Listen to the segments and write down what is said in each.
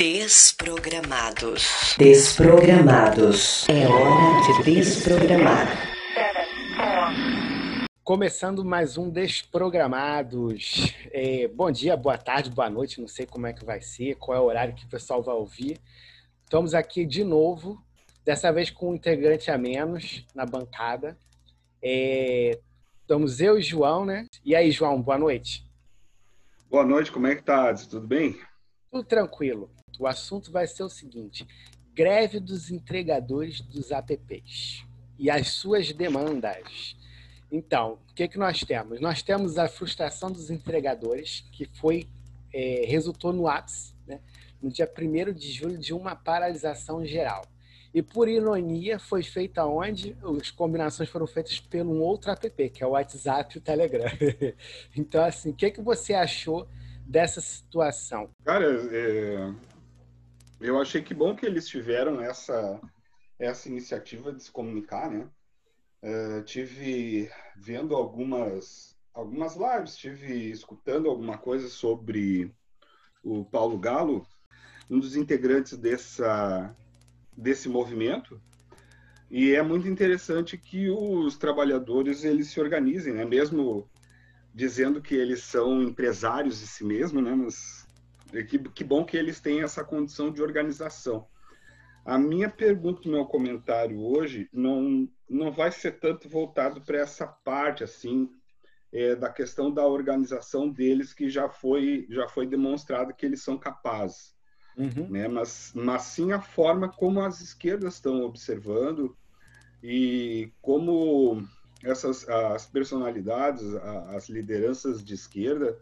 Desprogramados. Desprogramados. É hora de desprogramar. Começando mais um Desprogramados. É, bom dia, boa tarde, boa noite, não sei como é que vai ser, qual é o horário que o pessoal vai ouvir. Estamos aqui de novo, dessa vez com um integrante a menos na bancada. É, estamos eu e João, né? E aí, João, boa noite. Boa noite, como é que tá? Tudo bem? Tudo tranquilo. O assunto vai ser o seguinte: greve dos entregadores dos apps e as suas demandas. Então, o que, que nós temos? Nós temos a frustração dos entregadores, que foi é, resultou no ápice, né, no dia 1 de julho, de uma paralisação geral. E por ironia, foi feita onde? As combinações foram feitas pelo um outro app, que é o WhatsApp e o Telegram. então, assim, o que, que você achou dessa situação? Cara, é... eu achei que bom que eles tiveram essa, essa iniciativa de se comunicar, né? Uh, tive vendo algumas algumas lives, tive escutando alguma coisa sobre o Paulo Galo, um dos integrantes dessa desse movimento. E é muito interessante que os trabalhadores eles se organizem, né? Mesmo dizendo que eles são empresários de si mesmos, né? Mas que, que bom que eles têm essa condição de organização. A minha pergunta, meu comentário hoje, não, não vai ser tanto voltado para essa parte, assim, é, da questão da organização deles, que já foi, já foi demonstrado que eles são capazes. Uhum. Né? Mas, mas sim a forma como as esquerdas estão observando e como essas as personalidades, as lideranças de esquerda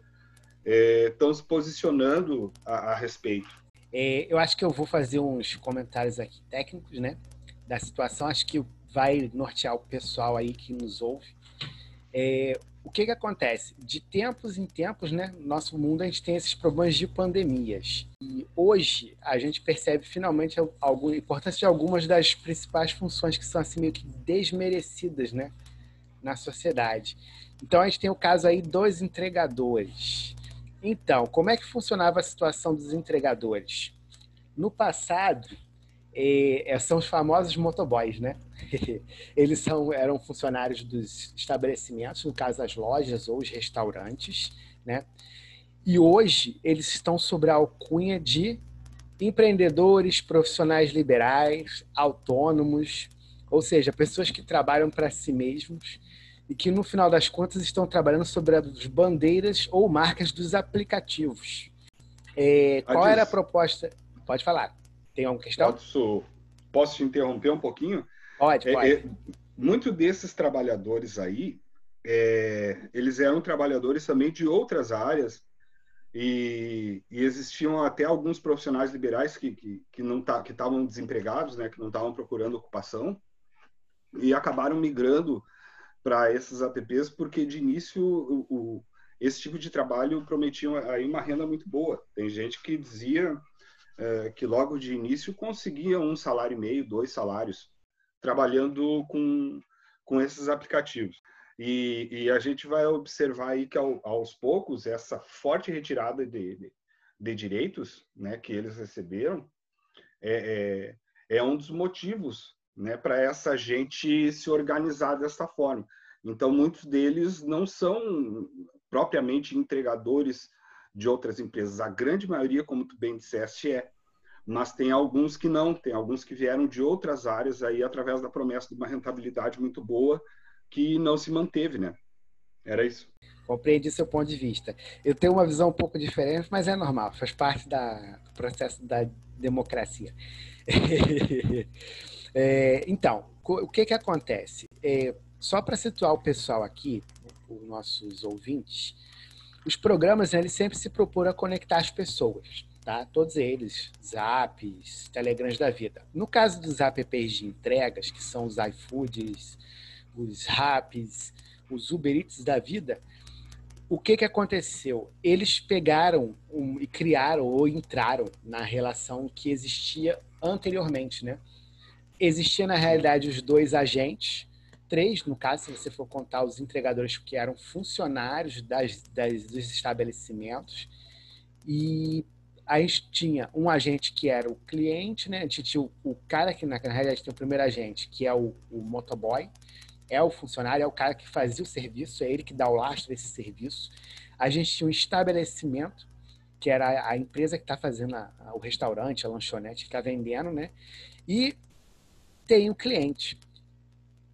é, estão se posicionando a, a respeito. É, eu acho que eu vou fazer uns comentários aqui técnicos, né, da situação. Acho que vai nortear o pessoal aí que nos ouve. É, o que que acontece? De tempos em tempos, né, no nosso mundo a gente tem esses problemas de pandemias. E hoje a gente percebe finalmente a, a importância de algumas das principais funções que são assim meio que desmerecidas, né, na sociedade. Então a gente tem o caso aí dos entregadores. Então, como é que funcionava a situação dos entregadores? No passado, é, são os famosos motoboys, né? Eles são, eram funcionários dos estabelecimentos, no caso as lojas ou os restaurantes, né? E hoje eles estão sobre a alcunha de empreendedores, profissionais liberais, autônomos, ou seja, pessoas que trabalham para si mesmos e que no final das contas estão trabalhando sobre as bandeiras ou marcas dos aplicativos. É, qual era a proposta? Pode falar. Tem alguma questão? Posso, posso te interromper um pouquinho? Pode, é, pode. É, muito desses trabalhadores aí, é, eles eram trabalhadores também de outras áreas e, e existiam até alguns profissionais liberais que, que, que não tá, que estavam desempregados, né, que não estavam procurando ocupação e acabaram migrando para esses apps, porque de início o, o, esse tipo de trabalho prometia aí uma renda muito boa. Tem gente que dizia é, que logo de início conseguia um salário e meio, dois salários, trabalhando com, com esses aplicativos. E, e a gente vai observar aí que ao, aos poucos essa forte retirada de, de, de direitos né, que eles receberam é, é, é um dos motivos né, para essa gente se organizar dessa forma. Então, muitos deles não são propriamente entregadores de outras empresas. A grande maioria, como tu bem disseste, é. Mas tem alguns que não, tem alguns que vieram de outras áreas aí através da promessa de uma rentabilidade muito boa que não se manteve, né? Era isso. Compreendi seu ponto de vista. Eu tenho uma visão um pouco diferente, mas é normal, faz parte do processo da democracia. É, então, o que que acontece? É, só para situar o pessoal aqui, os nossos ouvintes, os programas né, eles sempre se propõem a conectar as pessoas, tá? Todos eles, Zaps, Telegrams da vida. No caso dos apps de entregas, que são os iFoods, os Raps, os Uber Eats da vida, o que, que aconteceu? Eles pegaram um, e criaram ou entraram na relação que existia anteriormente, né? Existia na realidade os dois agentes, três, no caso, se você for contar os entregadores que eram funcionários das, das, dos estabelecimentos, e a gente tinha um agente que era o cliente, né? A gente tinha o, o cara que, na, na realidade, tem o primeiro agente, que é o, o motoboy, é o funcionário, é o cara que fazia o serviço, é ele que dá o lastro desse serviço. A gente tinha um estabelecimento, que era a empresa que está fazendo a, a, o restaurante, a lanchonete, que está vendendo, né? E tem o cliente.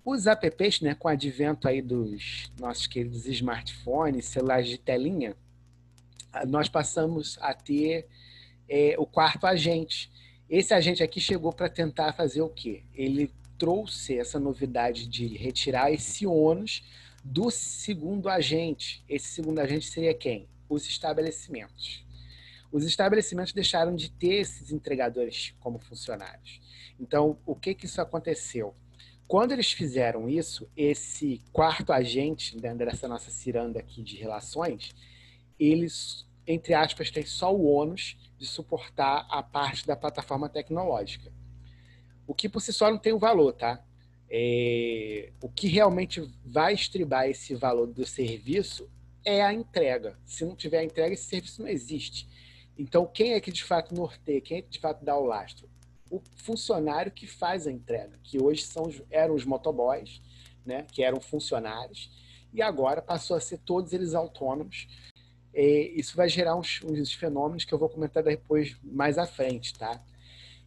Os apps, né, com o advento aí dos nossos queridos smartphones, celulares de telinha, nós passamos a ter é, o quarto agente. Esse agente aqui chegou para tentar fazer o quê? Ele trouxe essa novidade de retirar esse ônus do segundo agente. Esse segundo agente seria quem? Os estabelecimentos. Os estabelecimentos deixaram de ter esses entregadores como funcionários. Então, o que que isso aconteceu? Quando eles fizeram isso, esse quarto agente dentro dessa nossa ciranda aqui de relações, eles, entre aspas, têm só o ônus de suportar a parte da plataforma tecnológica. O que por si só não tem o um valor, tá? É, o que realmente vai estribar esse valor do serviço é a entrega. Se não tiver a entrega, esse serviço não existe. Então, quem é que de fato norteia? Quem é que de fato dá o lastro? O funcionário que faz a entrega, que hoje são, eram os motoboys, né, que eram funcionários, e agora passou a ser todos eles autônomos. E isso vai gerar uns, uns fenômenos que eu vou comentar depois, mais à frente, tá?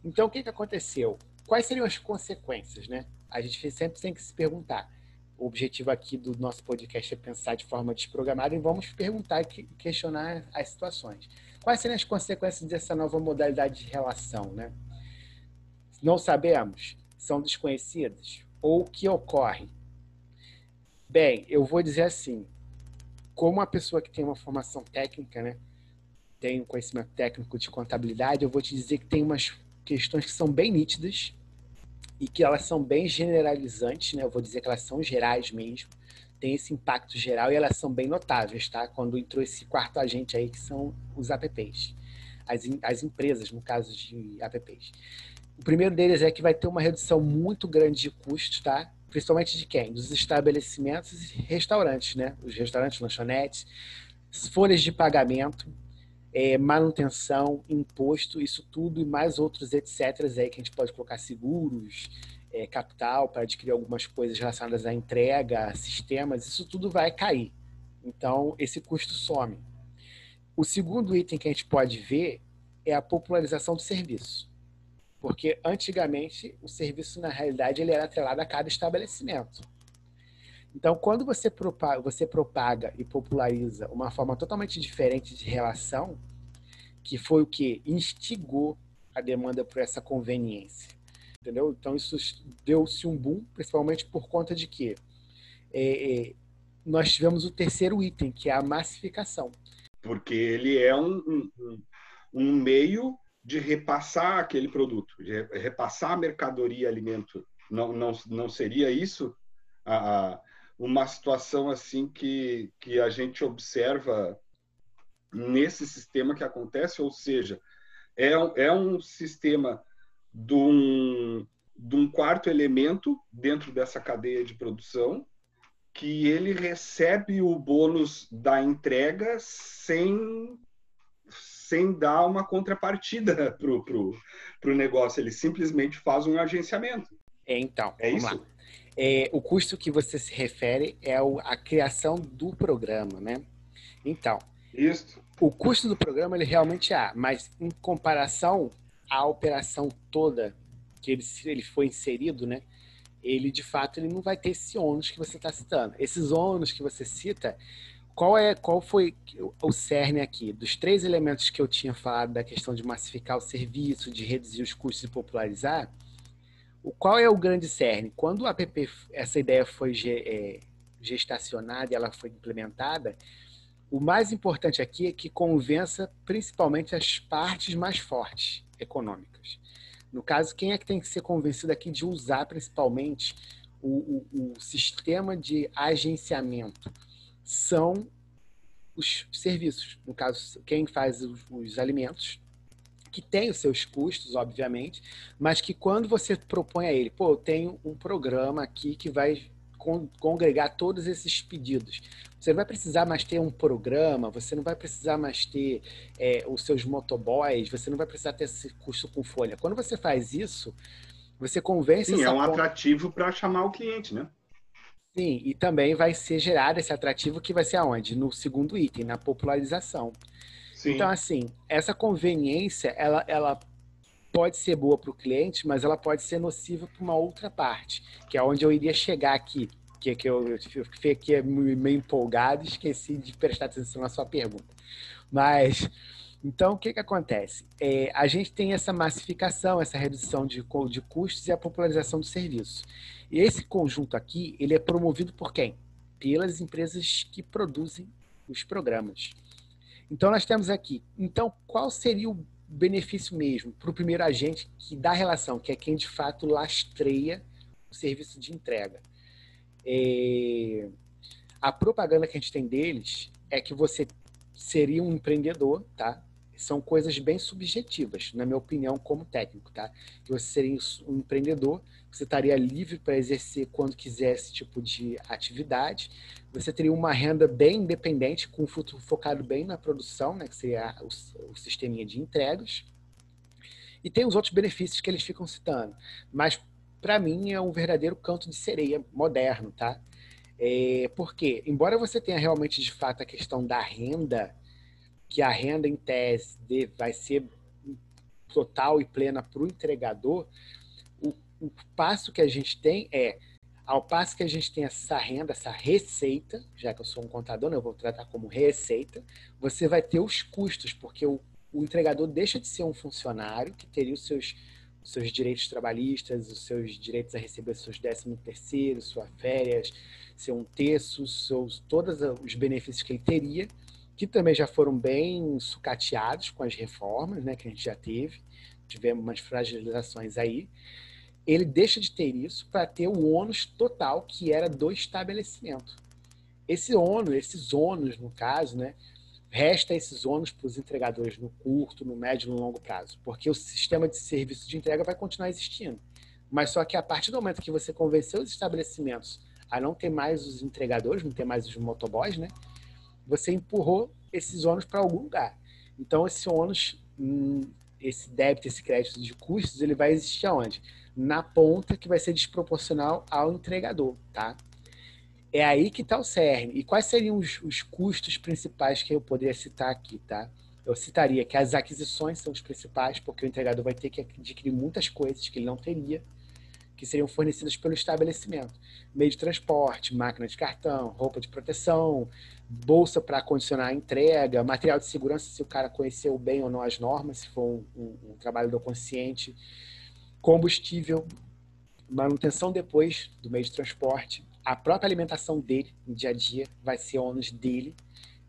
Então, o que, que aconteceu? Quais seriam as consequências, né? A gente sempre tem que se perguntar. O objetivo aqui do nosso podcast é pensar de forma desprogramada e vamos perguntar e questionar as situações. Quais seriam as consequências dessa nova modalidade de relação, né? Não sabemos, são desconhecidas, ou o que ocorre? Bem, eu vou dizer assim, como uma pessoa que tem uma formação técnica, né, tem um conhecimento técnico de contabilidade, eu vou te dizer que tem umas questões que são bem nítidas e que elas são bem generalizantes, né? Eu vou dizer que elas são gerais mesmo, tem esse impacto geral e elas são bem notáveis, tá? Quando entrou esse quarto agente aí, que são os apps, as, as empresas, no caso de apps. O primeiro deles é que vai ter uma redução muito grande de custos, tá? Principalmente de quem? Dos estabelecimentos e restaurantes, né? Os restaurantes, lanchonetes, folhas de pagamento, é, manutenção, imposto, isso tudo e mais outros etc. aí que a gente pode colocar seguros, é, capital para adquirir algumas coisas relacionadas à entrega, sistemas, isso tudo vai cair. Então, esse custo some. O segundo item que a gente pode ver é a popularização do serviço. Porque antigamente o serviço, na realidade, ele era atrelado a cada estabelecimento. Então, quando você propaga, você propaga e populariza uma forma totalmente diferente de relação, que foi o que instigou a demanda por essa conveniência. Entendeu? Então, isso deu-se um boom, principalmente por conta de que é, é, nós tivemos o terceiro item, que é a massificação. Porque ele é um, um, um meio de repassar aquele produto, de repassar a mercadoria alimento. Não, não, não seria isso a, uma situação assim que, que a gente observa nesse sistema que acontece? Ou seja, é, é um sistema de um, de um quarto elemento dentro dessa cadeia de produção que ele recebe o bônus da entrega sem sem dar uma contrapartida pro, pro, pro negócio. Ele simplesmente faz um agenciamento. Então, é isso. Lá. É, o custo que você se refere é o, a criação do programa, né? Então, isso. o custo do programa ele realmente há, mas em comparação à operação toda que ele, ele foi inserido, né? Ele de fato ele não vai ter esse ônus que você está citando. Esses ônus que você cita qual é qual foi o cerne aqui dos três elementos que eu tinha falado da questão de massificar o serviço, de reduzir os custos e popularizar? O qual é o grande cerne? Quando o app essa ideia foi é, gestacionada e ela foi implementada, o mais importante aqui é que convença principalmente as partes mais fortes econômicas. No caso, quem é que tem que ser convencido aqui de usar principalmente o, o, o sistema de agenciamento? São os serviços. No caso, quem faz os, os alimentos, que tem os seus custos, obviamente, mas que quando você propõe a ele, pô, eu tenho um programa aqui que vai congregar todos esses pedidos. Você não vai precisar mais ter um programa, você não vai precisar mais ter é, os seus motoboys, você não vai precisar ter esse custo com folha. Quando você faz isso, você convence. Sim, é um atrativo para chamar o cliente, né? Sim, e também vai ser gerado esse atrativo que vai ser aonde? No segundo item, na popularização. Sim. Então, assim, essa conveniência, ela, ela pode ser boa para o cliente, mas ela pode ser nociva para uma outra parte, que é onde eu iria chegar aqui, que, que eu, eu fiquei aqui meio empolgado e esqueci de prestar atenção na sua pergunta. Mas, então, o que, que acontece? É, a gente tem essa massificação, essa redução de, de custos e a popularização do serviço. E esse conjunto aqui, ele é promovido por quem? Pelas empresas que produzem os programas. Então, nós temos aqui. Então, qual seria o benefício mesmo para o primeiro agente que dá relação, que é quem de fato lastreia o serviço de entrega? É... A propaganda que a gente tem deles é que você seria um empreendedor, tá? São coisas bem subjetivas, na minha opinião, como técnico, tá? Você seria um empreendedor, você estaria livre para exercer quando quiser esse tipo de atividade. Você teria uma renda bem independente, com um futuro focado bem na produção, né, que seria o, o sisteminha de entregas. E tem os outros benefícios que eles ficam citando. Mas, para mim, é um verdadeiro canto de sereia moderno, tá? É, porque, embora você tenha realmente, de fato, a questão da renda, que a renda, em tese, vai ser total e plena para o entregador, o passo que a gente tem é, ao passo que a gente tem essa renda, essa receita, já que eu sou um contador, né, eu vou tratar como receita, você vai ter os custos, porque o, o entregador deixa de ser um funcionário que teria os seus, os seus direitos trabalhistas, os seus direitos a receber seus décimo terceiro, suas férias, ser um terço, seus, todos os benefícios que ele teria, que também já foram bem sucateados com as reformas né, que a gente já teve, tivemos umas fragilizações aí, ele deixa de ter isso para ter o ônus total que era do estabelecimento. Esse ônus, esses ônus, no caso, né, resta esses ônus para os entregadores no curto, no médio e no longo prazo, porque o sistema de serviço de entrega vai continuar existindo. Mas só que a partir do momento que você convenceu os estabelecimentos a não ter mais os entregadores, não ter mais os motoboys, né, você empurrou esses ônus para algum lugar. Então, esse ônus, hum, esse débito, esse crédito de custos, ele vai existir aonde? na ponta que vai ser desproporcional ao entregador, tá? É aí que está o cerne. E quais seriam os, os, custos principais que eu poderia citar aqui, tá? Eu citaria que as aquisições são os principais, porque o entregador vai ter que adquirir muitas coisas que ele não teria, que seriam fornecidas pelo estabelecimento. Meio de transporte, máquina de cartão, roupa de proteção, bolsa para condicionar a entrega, material de segurança, se o cara conheceu bem ou não as normas, se for um, um, um consciente, combustível, manutenção depois do meio de transporte, a própria alimentação dele no dia a dia vai ser ônus dele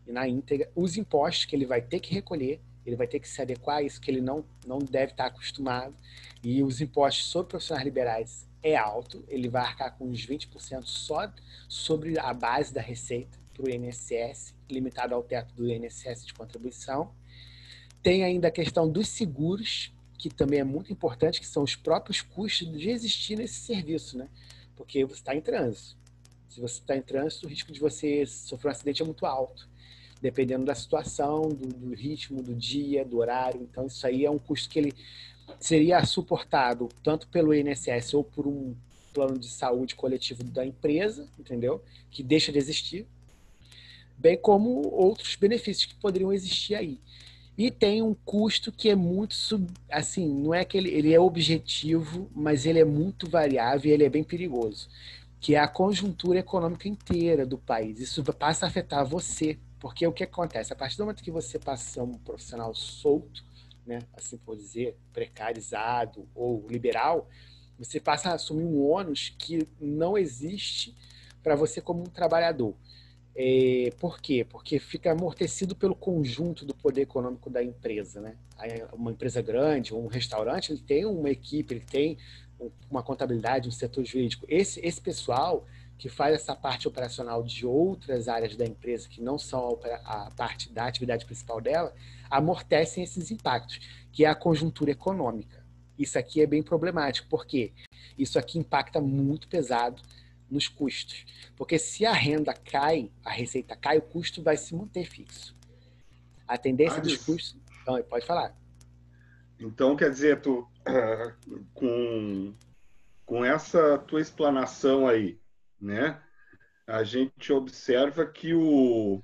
e na íntegra, os impostos que ele vai ter que recolher, ele vai ter que se adequar a isso que ele não, não deve estar acostumado, e os impostos sobre profissionais liberais é alto, ele vai arcar com uns 20% só sobre a base da receita para o INSS, limitado ao teto do INSS de contribuição. Tem ainda a questão dos seguros, que também é muito importante, que são os próprios custos de existir nesse serviço, né? Porque você está em trânsito. Se você está em trânsito, o risco de você sofrer um acidente é muito alto, dependendo da situação, do, do ritmo, do dia, do horário. Então, isso aí é um custo que ele seria suportado tanto pelo INSS ou por um plano de saúde coletivo da empresa, entendeu? Que deixa de existir, bem como outros benefícios que poderiam existir aí. E tem um custo que é muito sub, assim, não é que ele, ele é objetivo, mas ele é muito variável e ele é bem perigoso, que é a conjuntura econômica inteira do país. Isso passa a afetar você, porque o que acontece? A partir do momento que você passa a ser um profissional solto, né, assim por dizer, precarizado ou liberal, você passa a assumir um ônus que não existe para você como um trabalhador. É, por quê? Porque fica amortecido pelo conjunto do poder econômico da empresa. Né? Uma empresa grande, um restaurante, ele tem uma equipe, ele tem uma contabilidade, um setor jurídico. Esse, esse pessoal que faz essa parte operacional de outras áreas da empresa que não são a, parte da atividade principal dela, amortecem esses impactos, que é a conjuntura econômica. Isso aqui é bem problemático, porque isso aqui impacta muito pesado nos custos. Porque se a renda cai, a receita cai, o custo vai se manter fixo. A tendência ah, dos custos. Então, pode falar. Então, quer dizer, tu, com, com essa tua explanação aí, né? A gente observa que o,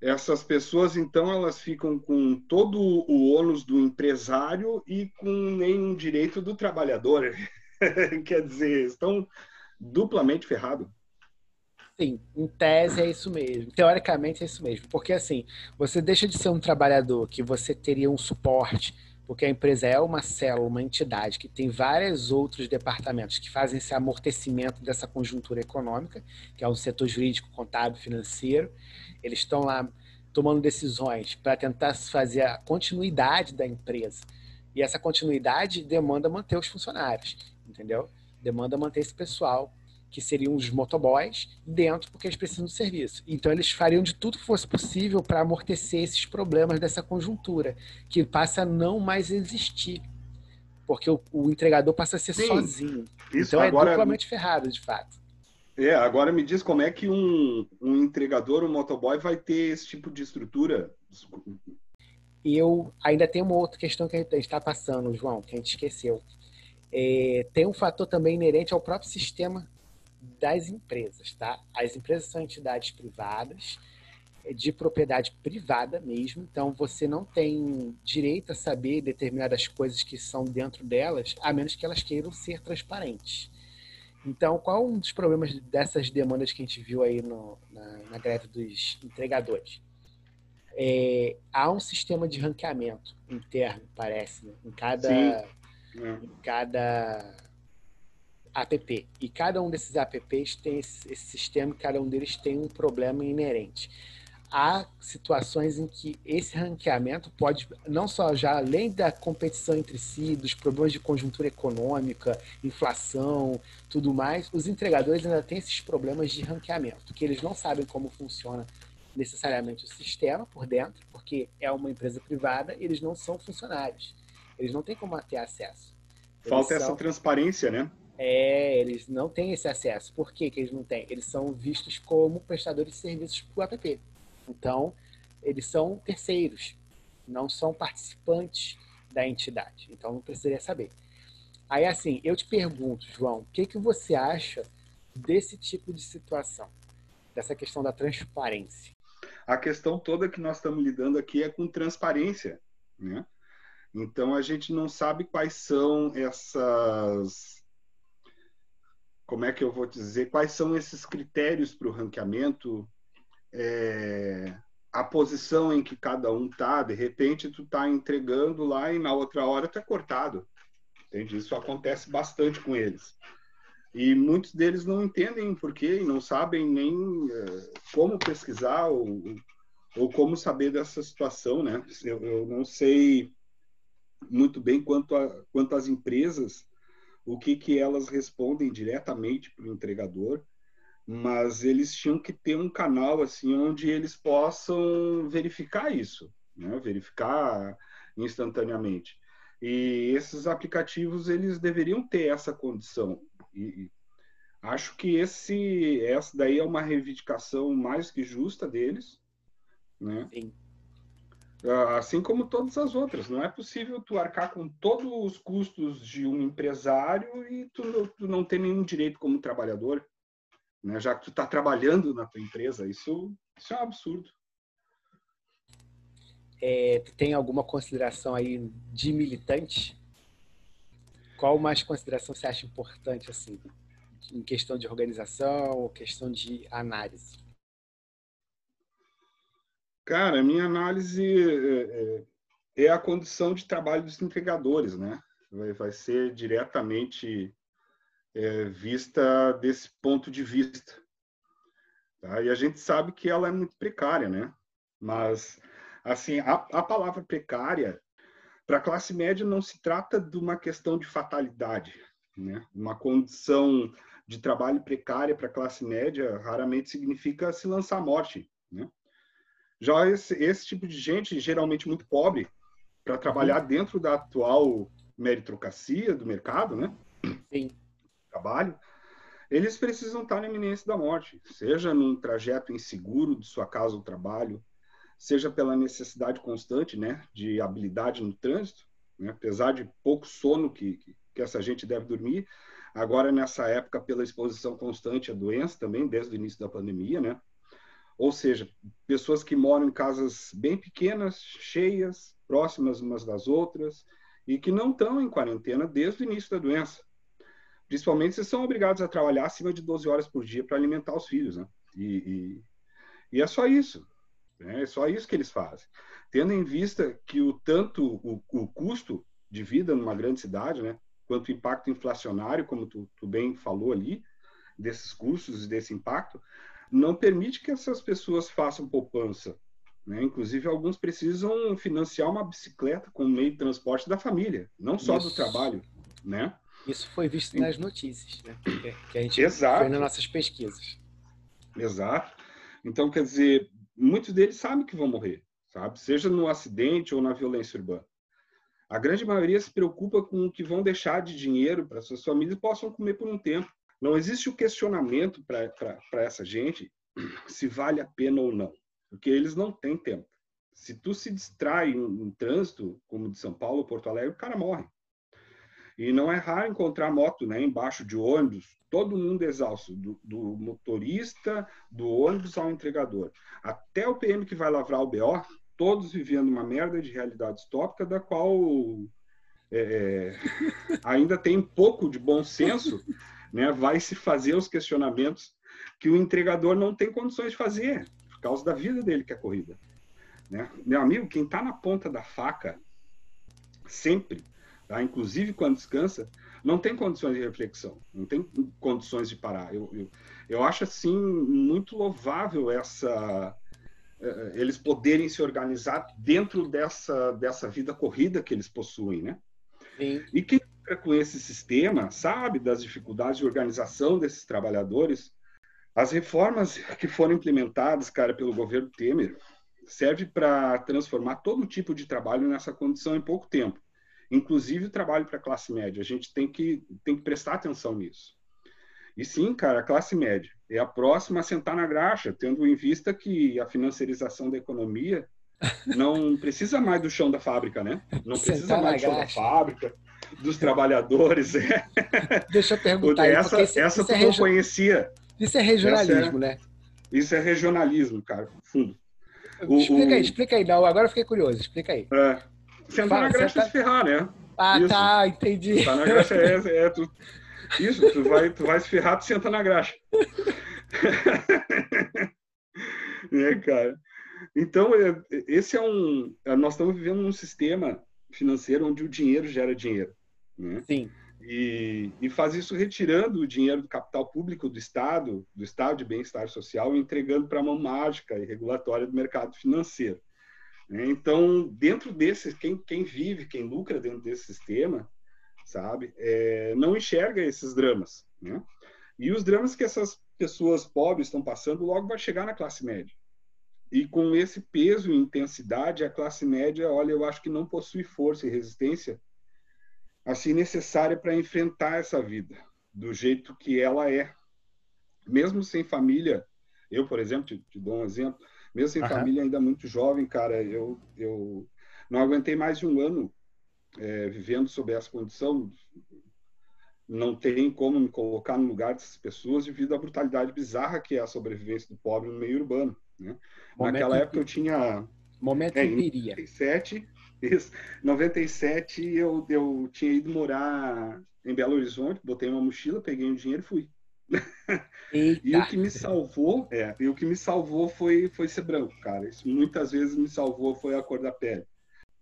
essas pessoas, então, elas ficam com todo o ônus do empresário e com nenhum direito do trabalhador. Quer dizer, estão duplamente ferrados. Sim, em tese é isso mesmo. Teoricamente é isso mesmo. Porque, assim, você deixa de ser um trabalhador que você teria um suporte, porque a empresa é uma célula, uma entidade que tem vários outros departamentos que fazem esse amortecimento dessa conjuntura econômica, que é o setor jurídico, contábil, financeiro. Eles estão lá tomando decisões para tentar fazer a continuidade da empresa. E essa continuidade demanda manter os funcionários, entendeu? Demanda manter esse pessoal, que seriam os motoboys, dentro, porque eles precisam do serviço. Então, eles fariam de tudo que fosse possível para amortecer esses problemas dessa conjuntura, que passa a não mais existir. Porque o, o entregador passa a ser Sim, sozinho. Isso então, é agora... é duplamente ferrado, de fato. É, agora me diz como é que um, um entregador, um motoboy, vai ter esse tipo de estrutura? E eu ainda tenho uma outra questão que a gente está passando, João, que a gente esqueceu. É, tem um fator também inerente ao próprio sistema das empresas, tá? As empresas são entidades privadas, é, de propriedade privada mesmo, então você não tem direito a saber determinadas coisas que são dentro delas, a menos que elas queiram ser transparentes. Então, qual um dos problemas dessas demandas que a gente viu aí no, na, na, greve dos entregadores? É, há um sistema de ranqueamento interno, parece, né? em cada, é. em cada app. E cada um desses apps tem esse, esse sistema, cada um deles tem um problema inerente há situações em que esse ranqueamento pode, não só já além da competição entre si, dos problemas de conjuntura econômica, inflação, tudo mais, os entregadores ainda têm esses problemas de ranqueamento, que eles não sabem como funciona necessariamente o sistema por dentro, porque é uma empresa privada e eles não são funcionários. Eles não têm como ter acesso. Eles Falta são... essa transparência, né? É, eles não têm esse acesso. Por que, que eles não têm? Eles são vistos como prestadores de serviços para o app. Então, eles são terceiros, não são participantes da entidade. Então, não precisaria saber. Aí, assim, eu te pergunto, João, o que, que você acha desse tipo de situação, dessa questão da transparência? A questão toda que nós estamos lidando aqui é com transparência, né? Então, a gente não sabe quais são essas. Como é que eu vou dizer? Quais são esses critérios para o ranqueamento? é, a posição em que cada um tá, de repente tu tá entregando lá e na outra hora tu é cortado. Entende? Isso acontece bastante com eles. E muitos deles não entendem por quê e não sabem nem é, como pesquisar ou, ou como saber dessa situação, né? Eu, eu não sei muito bem quanto, a, quanto às empresas, o que, que elas respondem diretamente para o entregador mas eles tinham que ter um canal assim onde eles possam verificar isso, né? verificar instantaneamente. E esses aplicativos eles deveriam ter essa condição. E acho que esse essa daí é uma reivindicação mais que justa deles, né? Sim. Assim como todas as outras, não é possível tu arcar com todos os custos de um empresário e tu, tu não ter nenhum direito como trabalhador né? já que tu está trabalhando na tua empresa. Isso, isso é um absurdo. É, tem alguma consideração aí de militante? Qual mais consideração você acha importante assim, em questão de organização ou questão de análise? Cara, a minha análise é, é, é a condição de trabalho dos entregadores, né? Vai, vai ser diretamente é, vista desse ponto de vista. Tá? E a gente sabe que ela é muito precária, né? Mas, assim, a, a palavra precária, para a classe média, não se trata de uma questão de fatalidade, né? Uma condição de trabalho precária para a classe média raramente significa se lançar à morte, né? Já esse, esse tipo de gente, geralmente muito pobre, para trabalhar uhum. dentro da atual meritocracia do mercado, né? Sim trabalho, eles precisam estar na iminência da morte, seja num trajeto inseguro de sua casa ao trabalho, seja pela necessidade constante né, de habilidade no trânsito, né, apesar de pouco sono que, que, que essa gente deve dormir, agora nessa época pela exposição constante à doença também, desde o início da pandemia, né? Ou seja, pessoas que moram em casas bem pequenas, cheias, próximas umas das outras, e que não estão em quarentena desde o início da doença. Principalmente se são obrigados a trabalhar acima de 12 horas por dia para alimentar os filhos, né? E, e, e, é só isso. Né? É só isso que eles fazem. Tendo em vista que o tanto o, o custo de vida numa grande cidade, né? Quanto o impacto inflacionário, como tu, tu bem falou ali, desses custos e desse impacto, não permite que essas pessoas façam poupança. Né? Inclusive, alguns precisam financiar uma bicicleta como meio de transporte da família, não só Isso. do trabalho. Né? Isso foi visto nas notícias, né? que a gente Exato. foi nas nossas pesquisas. Exato. Então, quer dizer, muitos deles sabem que vão morrer, sabe? Seja no acidente ou na violência urbana. A grande maioria se preocupa com o que vão deixar de dinheiro para suas famílias possam comer por um tempo. Não existe o questionamento para essa gente se vale a pena ou não, porque eles não têm tempo. Se tu se distrai em, em trânsito, como de São Paulo Porto Alegre, o cara morre. E não é raro encontrar moto né, embaixo de ônibus, todo mundo exausto, do, do, motorista, do ônibus ao entregador. Até o PM que vai lavrar o BO, todos vivendo uma merda de realidade distópica, da qual é, ainda tem pouco de bom senso né, vai se fazer os questionamentos que o entregador não tem condições de fazer, por causa da vida dele que é corrida. Né? Meu amigo, quem está na ponta da faca, sempre, tá? inclusive quando descansa, não tem condições de reflexão, não tem condições de parar. Eu, eu, eu acho, assim, muito louvável essa eh, eles poderem se organizar dentro dessa, dessa vida corrida que eles possuem, né? Sim. E quem com esse sistema, sabe das dificuldades de organização desses trabalhadores. As reformas que foram implementadas, cara, pelo governo Temer, serve para transformar todo tipo de trabalho nessa condição em pouco tempo, inclusive o trabalho para a classe média. A gente tem que, tem que prestar atenção nisso. E sim, cara, a classe média é a próxima a sentar na graxa, tendo em vista que a financiarização da economia não precisa mais do chão da fábrica, né? Não precisa mais do chão graxa. da fábrica, dos trabalhadores. É. Deixa eu perguntar. essa isso, essa isso é tu não conhecia. Isso é regionalismo, é, né? Isso é regionalismo, cara, fundo. O, explica o... aí, explica aí. Não, agora eu fiquei curioso, explica aí. É. Sentar Fala, na graxa senta... se ferrar, né? Ah, isso. tá, entendi. Sentar na graxa é, é tu... Isso, tu vai, tu vai se ferrar, tu senta na graxa. é, cara. Então, é, esse é um. Nós estamos vivendo num sistema financeiro onde o dinheiro gera dinheiro. Né? Sim. E, e faz isso retirando o dinheiro do capital público do Estado, do Estado de bem-estar social, e entregando para a mão mágica e regulatória do mercado financeiro. Né? Então, dentro desse, quem, quem vive, quem lucra dentro desse sistema, sabe, é, não enxerga esses dramas. Né? E os dramas que essas pessoas pobres estão passando logo vai chegar na classe média. E com esse peso e intensidade, a classe média, olha, eu acho que não possui força e resistência assim necessária para enfrentar essa vida do jeito que ela é. Mesmo sem família, eu, por exemplo, te, te dou um exemplo, mesmo sem uhum. família ainda muito jovem, cara, eu, eu não aguentei mais de um ano é, vivendo sob essa condição. Não tem como me colocar no lugar dessas pessoas devido à brutalidade bizarra que é a sobrevivência do pobre no meio urbano. Né? Naquela época eu tinha. Momento é, em 97, isso. 97 eu, eu tinha ido morar em Belo Horizonte, botei uma mochila, peguei um dinheiro e fui. e o que me salvou, é, e o que me salvou foi, foi ser branco, cara. Isso muitas vezes me salvou foi a cor da pele.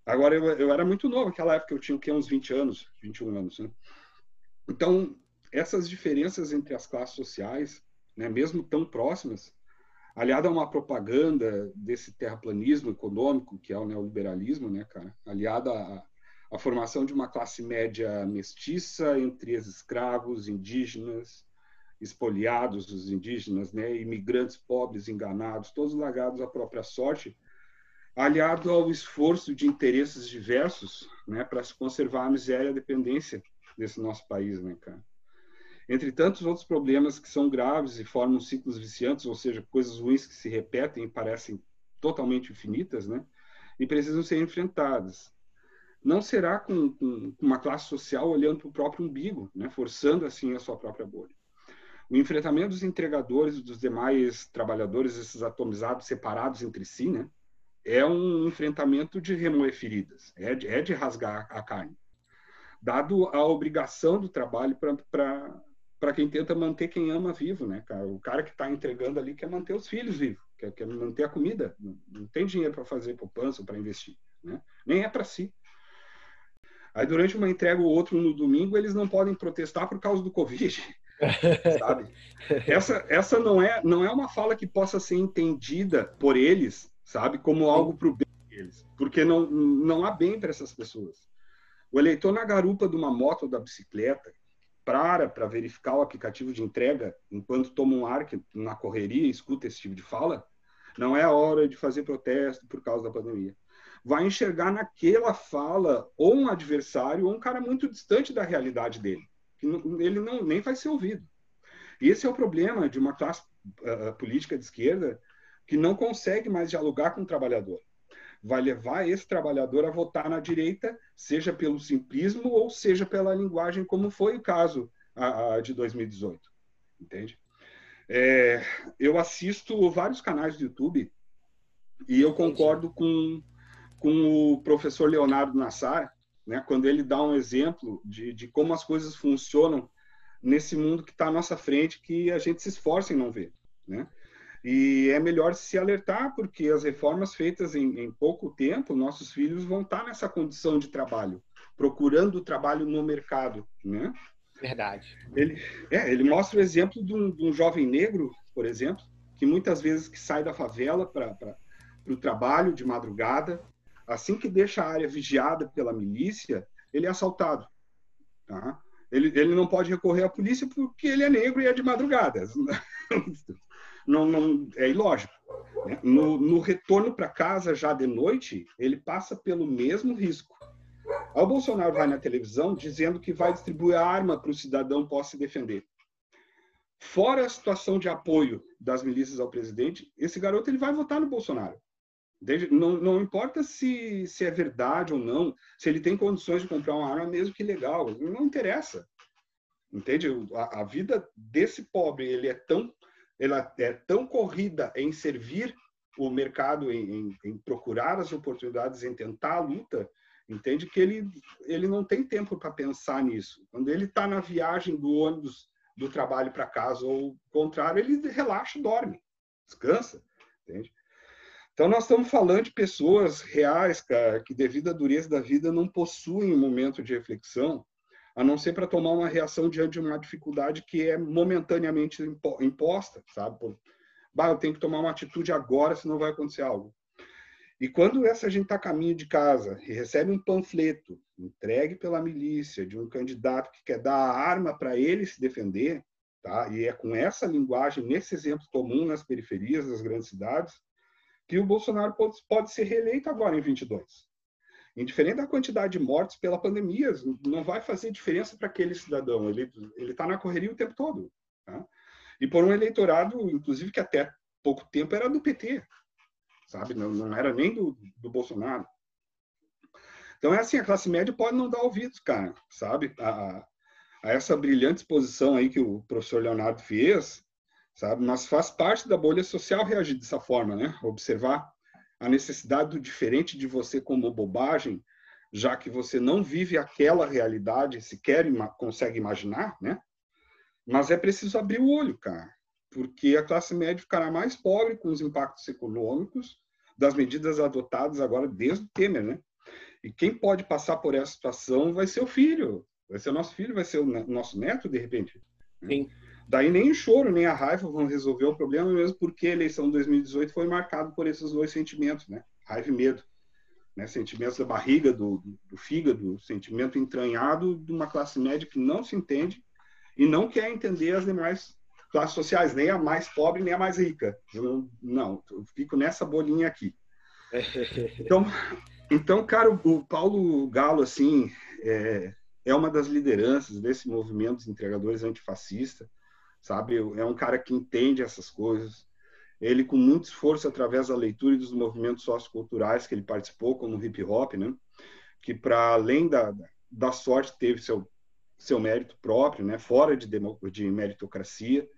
Agora, eu, eu era muito novo naquela época, eu tinha o quê? uns 20 anos, 21 anos, né? Então, essas diferenças entre as classes sociais, né, mesmo tão próximas, aliado a uma propaganda desse terraplanismo econômico, que é o neoliberalismo, né, cara? Aliado à, à formação de uma classe média mestiça entre escravos, indígenas, espoliados, os indígenas, né, imigrantes pobres, enganados, todos largados à própria sorte, aliado ao esforço de interesses diversos, né, para se conservar a miséria e a dependência desse nosso país, né, cara? Entre tantos outros problemas que são graves e formam ciclos viciantes, ou seja, coisas ruins que se repetem e parecem totalmente infinitas, né? E precisam ser enfrentadas. Não será com, com uma classe social olhando para o próprio umbigo, né? Forçando assim a sua própria bolha. O enfrentamento dos entregadores e dos demais trabalhadores, esses atomizados separados entre si, né? É um enfrentamento de remover feridas, é de, é de rasgar a carne dado a obrigação do trabalho para para quem tenta manter quem ama vivo, né, cara? O cara que está entregando ali quer manter os filhos vivos, quer, quer manter a comida, não, não tem dinheiro para fazer poupança ou para investir, né? Nem é para si. Aí durante uma entrega ou outro no domingo eles não podem protestar por causa do covid, sabe? Essa essa não é não é uma fala que possa ser entendida por eles, sabe, como algo para o bem deles, porque não não há bem para essas pessoas. O eleitor na garupa de uma moto ou da bicicleta para para verificar o aplicativo de entrega enquanto toma um ar que, na correria escuta esse tipo de fala, não é hora de fazer protesto por causa da pandemia. Vai enxergar naquela fala ou um adversário ou um cara muito distante da realidade dele, que ele não nem vai ser ouvido. E esse é o problema de uma classe uh, política de esquerda que não consegue mais dialogar com o trabalhador vai levar esse trabalhador a votar na direita, seja pelo simplismo ou seja pela linguagem, como foi o caso a, a de 2018. Entende? É, eu assisto vários canais do YouTube e eu concordo com, com o professor Leonardo Nassar, né, quando ele dá um exemplo de, de como as coisas funcionam nesse mundo que está à nossa frente, que a gente se esforça em não ver. Né? E é melhor se alertar, porque as reformas feitas em, em pouco tempo, nossos filhos vão estar nessa condição de trabalho, procurando trabalho no mercado, né? Verdade. Ele, é, ele mostra o exemplo de um, de um, jovem negro, por exemplo, que muitas vezes que sai da favela para o trabalho de madrugada, assim que deixa a área vigiada pela milícia, ele é assaltado. Tá? Ele, ele não pode recorrer à polícia porque ele é negro e é de madrugada. não, não é ilógico. Né? No, no retorno para casa já de noite, ele passa pelo mesmo risco. Aí o Bolsonaro vai na televisão dizendo que vai distribuir a arma para o cidadão possa se defender. Fora a situação de apoio das milícias ao presidente, esse garoto ele vai votar no Bolsonaro. Não, não importa se, se é verdade ou não, se ele tem condições de comprar uma arma, mesmo que legal, não interessa. Entende? A, a vida desse pobre ele é tão ela é tão corrida em servir o mercado, em, em, em procurar as oportunidades, em tentar a luta, entende que ele ele não tem tempo para pensar nisso. Quando ele está na viagem do ônibus do trabalho para casa ou contrário, ele relaxa, dorme, descansa, entende? Então nós estamos falando de pessoas reais, cara, que devido à dureza da vida não possuem um momento de reflexão a não ser para tomar uma reação diante de uma dificuldade que é momentaneamente imposta, sabe? Por, bah, eu tenho que tomar uma atitude agora, senão vai acontecer algo. E quando essa gente está a caminho de casa e recebe um panfleto entregue pela milícia de um candidato que quer dar a arma para ele se defender, tá? E é com essa linguagem, nesse exemplo comum nas periferias das grandes cidades, que o Bolsonaro pode, pode ser reeleito agora em 22. Indiferente da quantidade de mortes pela pandemia, não vai fazer diferença para aquele cidadão. Ele está na correria o tempo todo. Tá? E por um eleitorado, inclusive, que até pouco tempo era do PT, sabe? Não, não era nem do, do Bolsonaro. Então é assim, a classe média pode não dar ouvidos, cara, sabe? A, a essa brilhante exposição aí que o professor Leonardo fez, sabe? Mas faz parte da bolha social reagir dessa forma, né? Observar a necessidade do diferente de você como bobagem, já que você não vive aquela realidade, sequer ima consegue imaginar, né? Mas é preciso abrir o olho, cara, porque a classe média ficará mais pobre com os impactos econômicos das medidas adotadas agora desde o Temer, né? E quem pode passar por essa situação vai ser o filho, vai ser o nosso filho, vai ser o nosso neto, de repente. Né? Sim. Daí nem o choro, nem a raiva vão resolver o problema, mesmo porque a eleição de 2018 foi marcada por esses dois sentimentos, né? Raiva e medo. Né? Sentimentos da barriga, do, do fígado, sentimento entranhado de uma classe média que não se entende e não quer entender as demais classes sociais, nem a mais pobre, nem a mais rica. Eu, não, eu fico nessa bolinha aqui. Então, então cara, o, Paulo Galo, assim, é, é uma das lideranças desse movimento dos entregadores antifascista, sabe? É um cara que entende essas coisas. Ele, com muito esforço, através da leitura e dos movimentos socioculturais que ele participou, como o hip hop, né? Que, para além da, da sorte, teve seu, seu mérito próprio, né? Fora de, de meritocracia,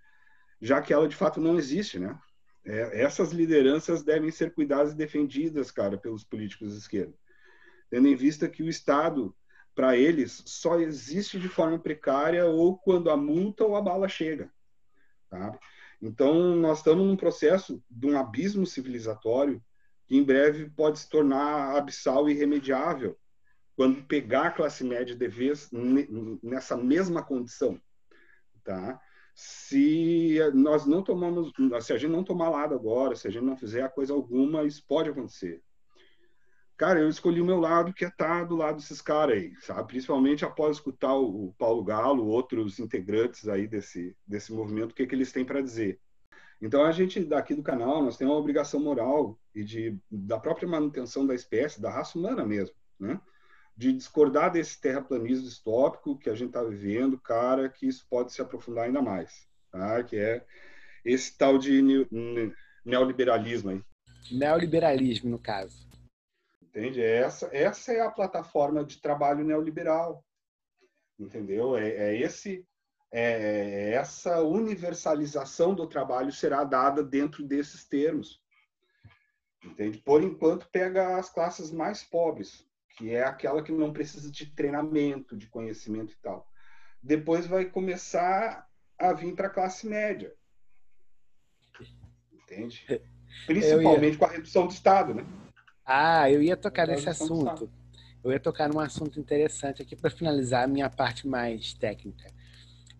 já que ela, de fato, não existe, né? É, essas lideranças devem ser cuidadas e defendidas, cara, pelos políticos de esquerda, tendo em vista que o Estado, para eles, só existe de forma precária ou quando a multa ou a bala chega. Tá? Então, nós estamos num processo de um abismo civilizatório que em breve pode se tornar abissal e irremediável quando pegar a classe média de vez nessa mesma condição. Tá? se nós não tomamos, se a gente não tomar lado agora, se a gente não fizer coisa alguma, isso pode acontecer. Cara, eu escolhi o meu lado, que é estar tá do lado desses caras aí, sabe? Principalmente após escutar o Paulo Galo, outros integrantes aí desse, desse movimento, o que, que eles têm para dizer. Então, a gente daqui do canal, nós temos uma obrigação moral e de, da própria manutenção da espécie, da raça humana mesmo, né? de discordar desse terraplanismo distópico que a gente está vivendo, cara, que isso pode se aprofundar ainda mais, tá? Que é esse tal de neoliberalismo aí. Neoliberalismo, no caso. Entende? Essa, essa é a plataforma de trabalho neoliberal, entendeu? É, é esse é, essa universalização do trabalho será dada dentro desses termos. Entende? Por enquanto, pega as classes mais pobres, que é aquela que não precisa de treinamento, de conhecimento e tal. Depois vai começar a vir para a classe média. Entende? Principalmente ia... com a redução do Estado, né? Ah, eu ia tocar nesse assunto. Eu ia tocar num assunto interessante aqui para finalizar a minha parte mais técnica.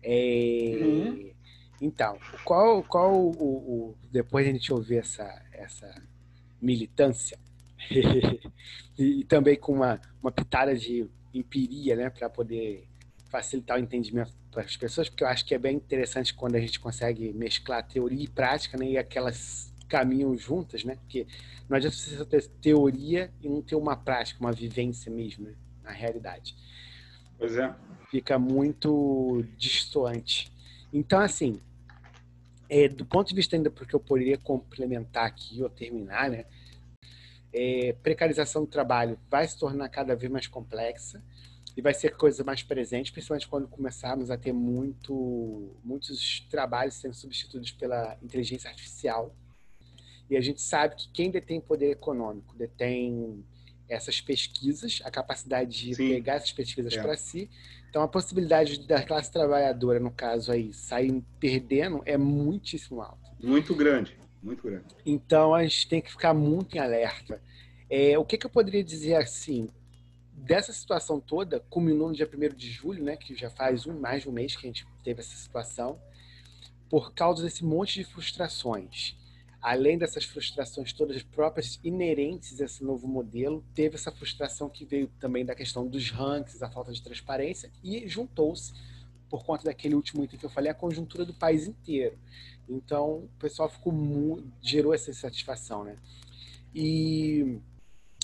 É... Uhum. Então, qual, qual o, o, depois a gente ouvir essa, essa militância, e, também com uma, uma pitada de empiria, né, para poder facilitar o entendimento para as pessoas, porque eu acho que é bem interessante quando a gente consegue mesclar teoria e prática, né, e aquelas caminham juntas, né, porque não adianta você ter teoria e não ter uma prática, uma vivência mesmo, né, na realidade. Pois é. Fica muito distoante. Então, assim, é, do ponto de vista ainda porque eu poderia complementar aqui ou terminar, né, é, precarização do trabalho vai se tornar cada vez mais complexa e vai ser coisa mais presente, principalmente quando começarmos a ter muito, muitos trabalhos sendo substituídos pela inteligência artificial. E a gente sabe que quem detém poder econômico detém essas pesquisas, a capacidade de Sim. pegar essas pesquisas é. para si. Então, a possibilidade da classe trabalhadora, no caso aí, sair perdendo é muitíssimo alta. Muito grande. Muito grande. Então a gente tem que ficar muito em alerta. É, o que, que eu poderia dizer assim? Dessa situação toda, culminou no dia 1 de julho, né, que já faz um, mais de um mês que a gente teve essa situação, por causa desse monte de frustrações. Além dessas frustrações todas próprias inerentes a esse novo modelo, teve essa frustração que veio também da questão dos rankings, a falta de transparência, e juntou-se, por conta daquele último item que eu falei, a conjuntura do país inteiro. Então, o pessoal ficou gerou essa satisfação, né? E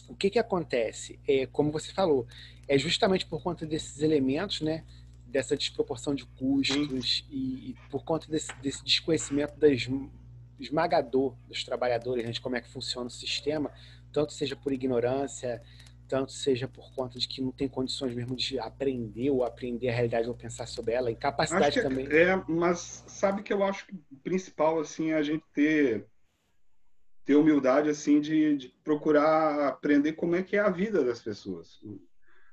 o que que acontece? É, como você falou, é justamente por conta desses elementos, né? Dessa desproporção de custos e, e, por conta desse, desse desconhecimento das, esmagador dos trabalhadores, né, de como é que funciona o sistema, tanto seja por ignorância, tanto seja por conta de que não tem condições mesmo de aprender ou aprender a realidade ou pensar sobre ela, e capacidade também. É, mas sabe que eu acho que o principal assim é a gente ter ter humildade assim de, de procurar aprender como é que é a vida das pessoas.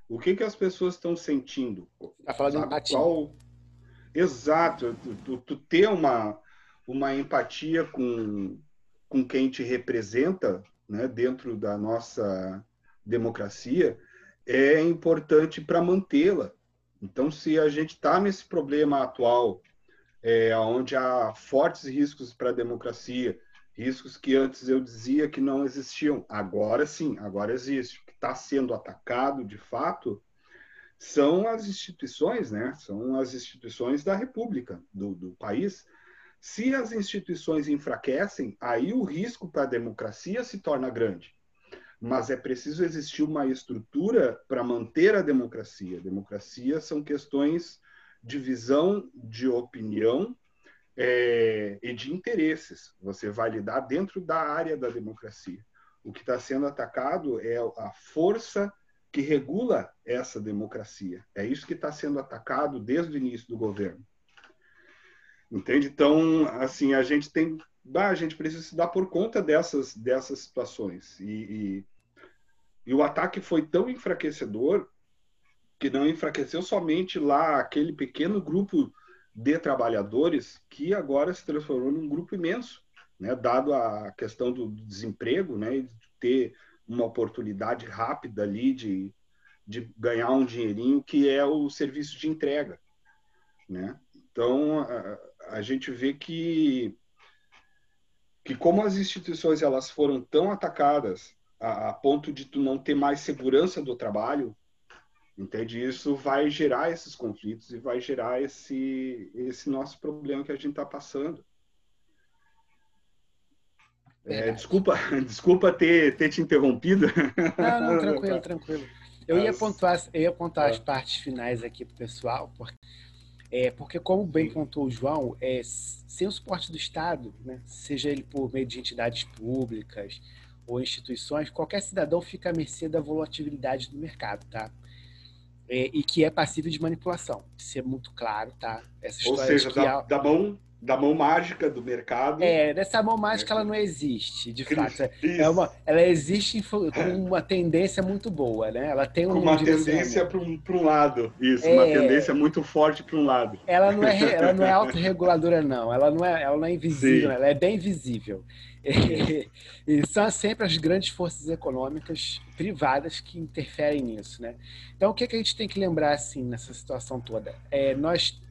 O, que que as pessoas estão sentindo? Tá falando de empatia. Qual... Exato, tu, tu ter uma uma empatia com com quem te representa, né, dentro da nossa democracia é importante para mantê-la. Então, se a gente está nesse problema atual, é, onde há fortes riscos para a democracia, riscos que antes eu dizia que não existiam, agora sim, agora existe. O que está sendo atacado, de fato, são as instituições, né? São as instituições da República, do, do país. Se as instituições enfraquecem, aí o risco para a democracia se torna grande. mas é preciso existir uma estrutura para manter a democracia. Democracia são questões de visão, de opinião é, e de interesses. Você vai lidar dentro da área da democracia. O que está sendo atacado é a força que regula essa democracia. É isso que está sendo atacado desde o início do governo. Entende? Então, assim, a gente tem, a gente precisa se dar por conta dessas dessas situações. E, e, e o ataque foi tão enfraquecedor que não enfraqueceu somente lá aquele pequeno grupo de trabalhadores que agora se transformou num grupo imenso, né? Dado a questão do desemprego, né? De ter uma oportunidade rápida ali de, de ganhar um dinheirinho que é o serviço de entrega, né? Então a, gente vê que que como as instituições elas foram tão atacadas a, a, ponto de tu não ter mais segurança do trabalho, entende? Isso vai gerar esses conflitos e vai gerar esse esse nosso problema que a gente está passando. É, desculpa, desculpa ter, ter te interrompido. Não, não, tranquilo, tranquilo. Eu ia pontuar, eu ia pontuar as partes finais aqui para o pessoal, porque, é, porque como bem pontuou o João, é, sem o suporte do Estado, né, seja ele por meio de entidades públicas ou instituições, qualquer cidadão fica à mercê da volatilidade do mercado, tá? É, e que é passível de manipulação. Isso é muito claro, tá? Essa Ou seja, da, da mão da mão mágica do mercado. É, dessa mão mágica ela não existe, de fato. É uma, ela existe com uma tendência muito boa, né? Ela tem um uma tendência para um, um lado, isso, é, uma tendência muito forte para um lado. Ela não é, ela não é autorreguladora não, ela não é, ela não é invisível, Sim. ela é bem visível. E, e são sempre as grandes forças econômicas privadas que interferem nisso, né? Então o que, que a gente tem que lembrar assim nessa situação toda? É, nós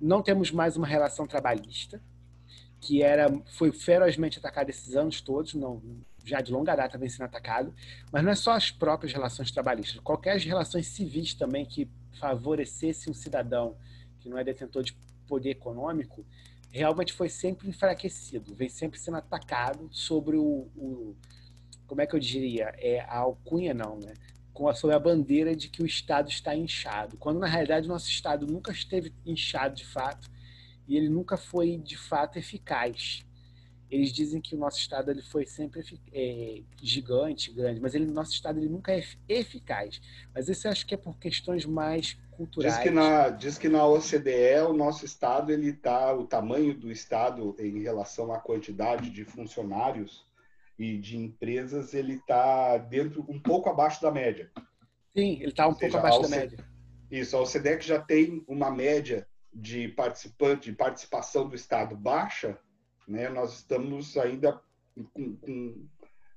não temos mais uma relação trabalhista, que era foi ferozmente atacada esses anos todos, não, já de longa data vem sendo atacado, mas não é só as próprias relações trabalhistas, qualquer relações civis também que favorecesse um cidadão que não é detentor de poder econômico, realmente foi sempre enfraquecido, vem sempre sendo atacado sobre o, o como é que eu diria, é a alcunha não, né? Com a, sob a bandeira de que o Estado está inchado, quando na realidade o nosso Estado nunca esteve inchado de fato e ele nunca foi de fato eficaz. Eles dizem que o nosso Estado ele foi sempre é, gigante, grande, mas ele, nosso Estado ele nunca é eficaz. Mas isso eu acho que é por questões mais culturais. Diz que na, diz que na OCDE o nosso Estado ele está o tamanho do Estado em relação à quantidade de funcionários e de empresas, ele está dentro, um pouco abaixo da média. Sim, ele está um pouco abaixo da média. Isso, a OCDE já tem uma média de participante, de participação do Estado baixa, né? Nós estamos ainda com, com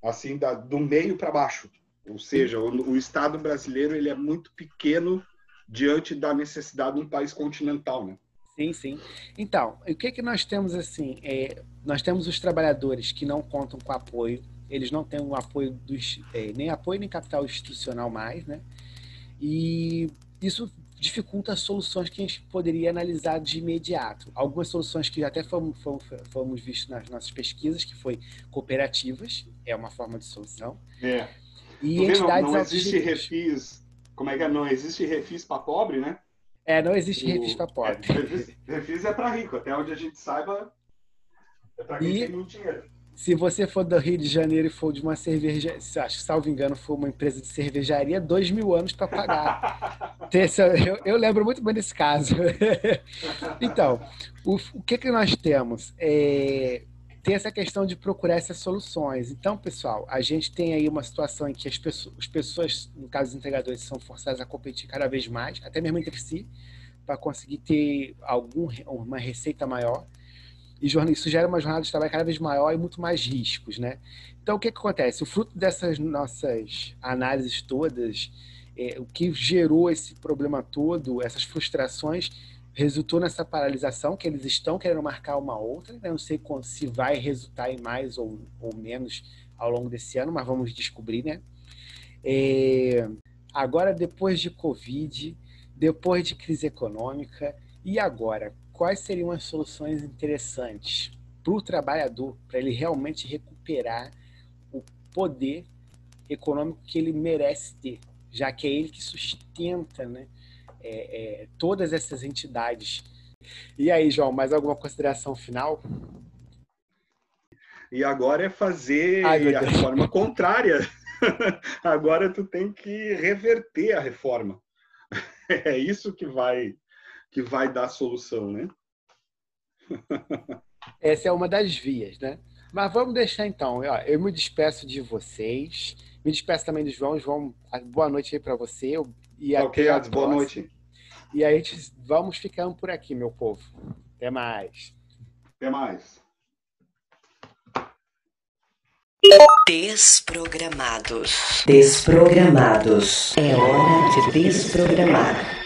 assim da, do meio para baixo, ou seja, o, o, Estado brasileiro ele é muito pequeno diante da necessidade de um país continental, né? Sim, sim. Então, o que que nós temos assim? É, nós temos os trabalhadores que não contam com apoio, eles não têm o apoio dos, é, nem apoio nem capital institucional mais, né? E isso dificulta soluções que a gente poderia analisar de imediato. Algumas soluções que até fomos, fomos, fomos vistos nas nossas pesquisas, que foi cooperativas, é uma forma de solução. É. E entidades não, não existe refis, como é que é? Não existe refis para pobre, né? É, não existe refis para pobre. É, é para rico, até onde a gente saiba, é para quem e, tem muito dinheiro. Se você for do Rio de Janeiro e for de uma cerveja, acho que, salvo engano, for uma empresa de cervejaria, dois mil anos para pagar. eu, eu, lembro muito bem desse caso. então, o, o que, que nós temos? É, tem essa questão de procurar essas soluções. Então, pessoal, a gente tem aí uma situação em que as pessoas, as pessoas no caso dos entregadores, são forçadas a competir cada vez mais, até mesmo entre si, para conseguir ter algum, uma receita maior. E isso gera uma jornada de trabalho cada vez maior e muito mais riscos, né? Então, o que, que acontece? O fruto dessas nossas análises todas, é, o que gerou esse problema todo, essas frustrações, resultou nessa paralisação, que eles estão querendo marcar uma outra. Né? Não sei se vai resultar em mais ou, ou menos ao longo desse ano, mas vamos descobrir, né? É, agora, depois de Covid, depois de crise econômica, e agora? Quais seriam as soluções interessantes para o trabalhador, para ele realmente recuperar o poder econômico que ele merece ter, já que é ele que sustenta né, é, é, todas essas entidades. E aí, João, mais alguma consideração final? E agora é fazer Ai, a reforma contrária. agora tu tem que reverter a reforma. É isso que vai que vai dar solução, né? Essa é uma das vias, né? Mas vamos deixar então. Eu me despeço de vocês. Me despeço também do João. João, boa noite aí para você. E ok, Ades, boa noite. E aí, vamos ficando por aqui, meu povo. Até mais. Até mais. Desprogramados. Desprogramados. É hora de desprogramar.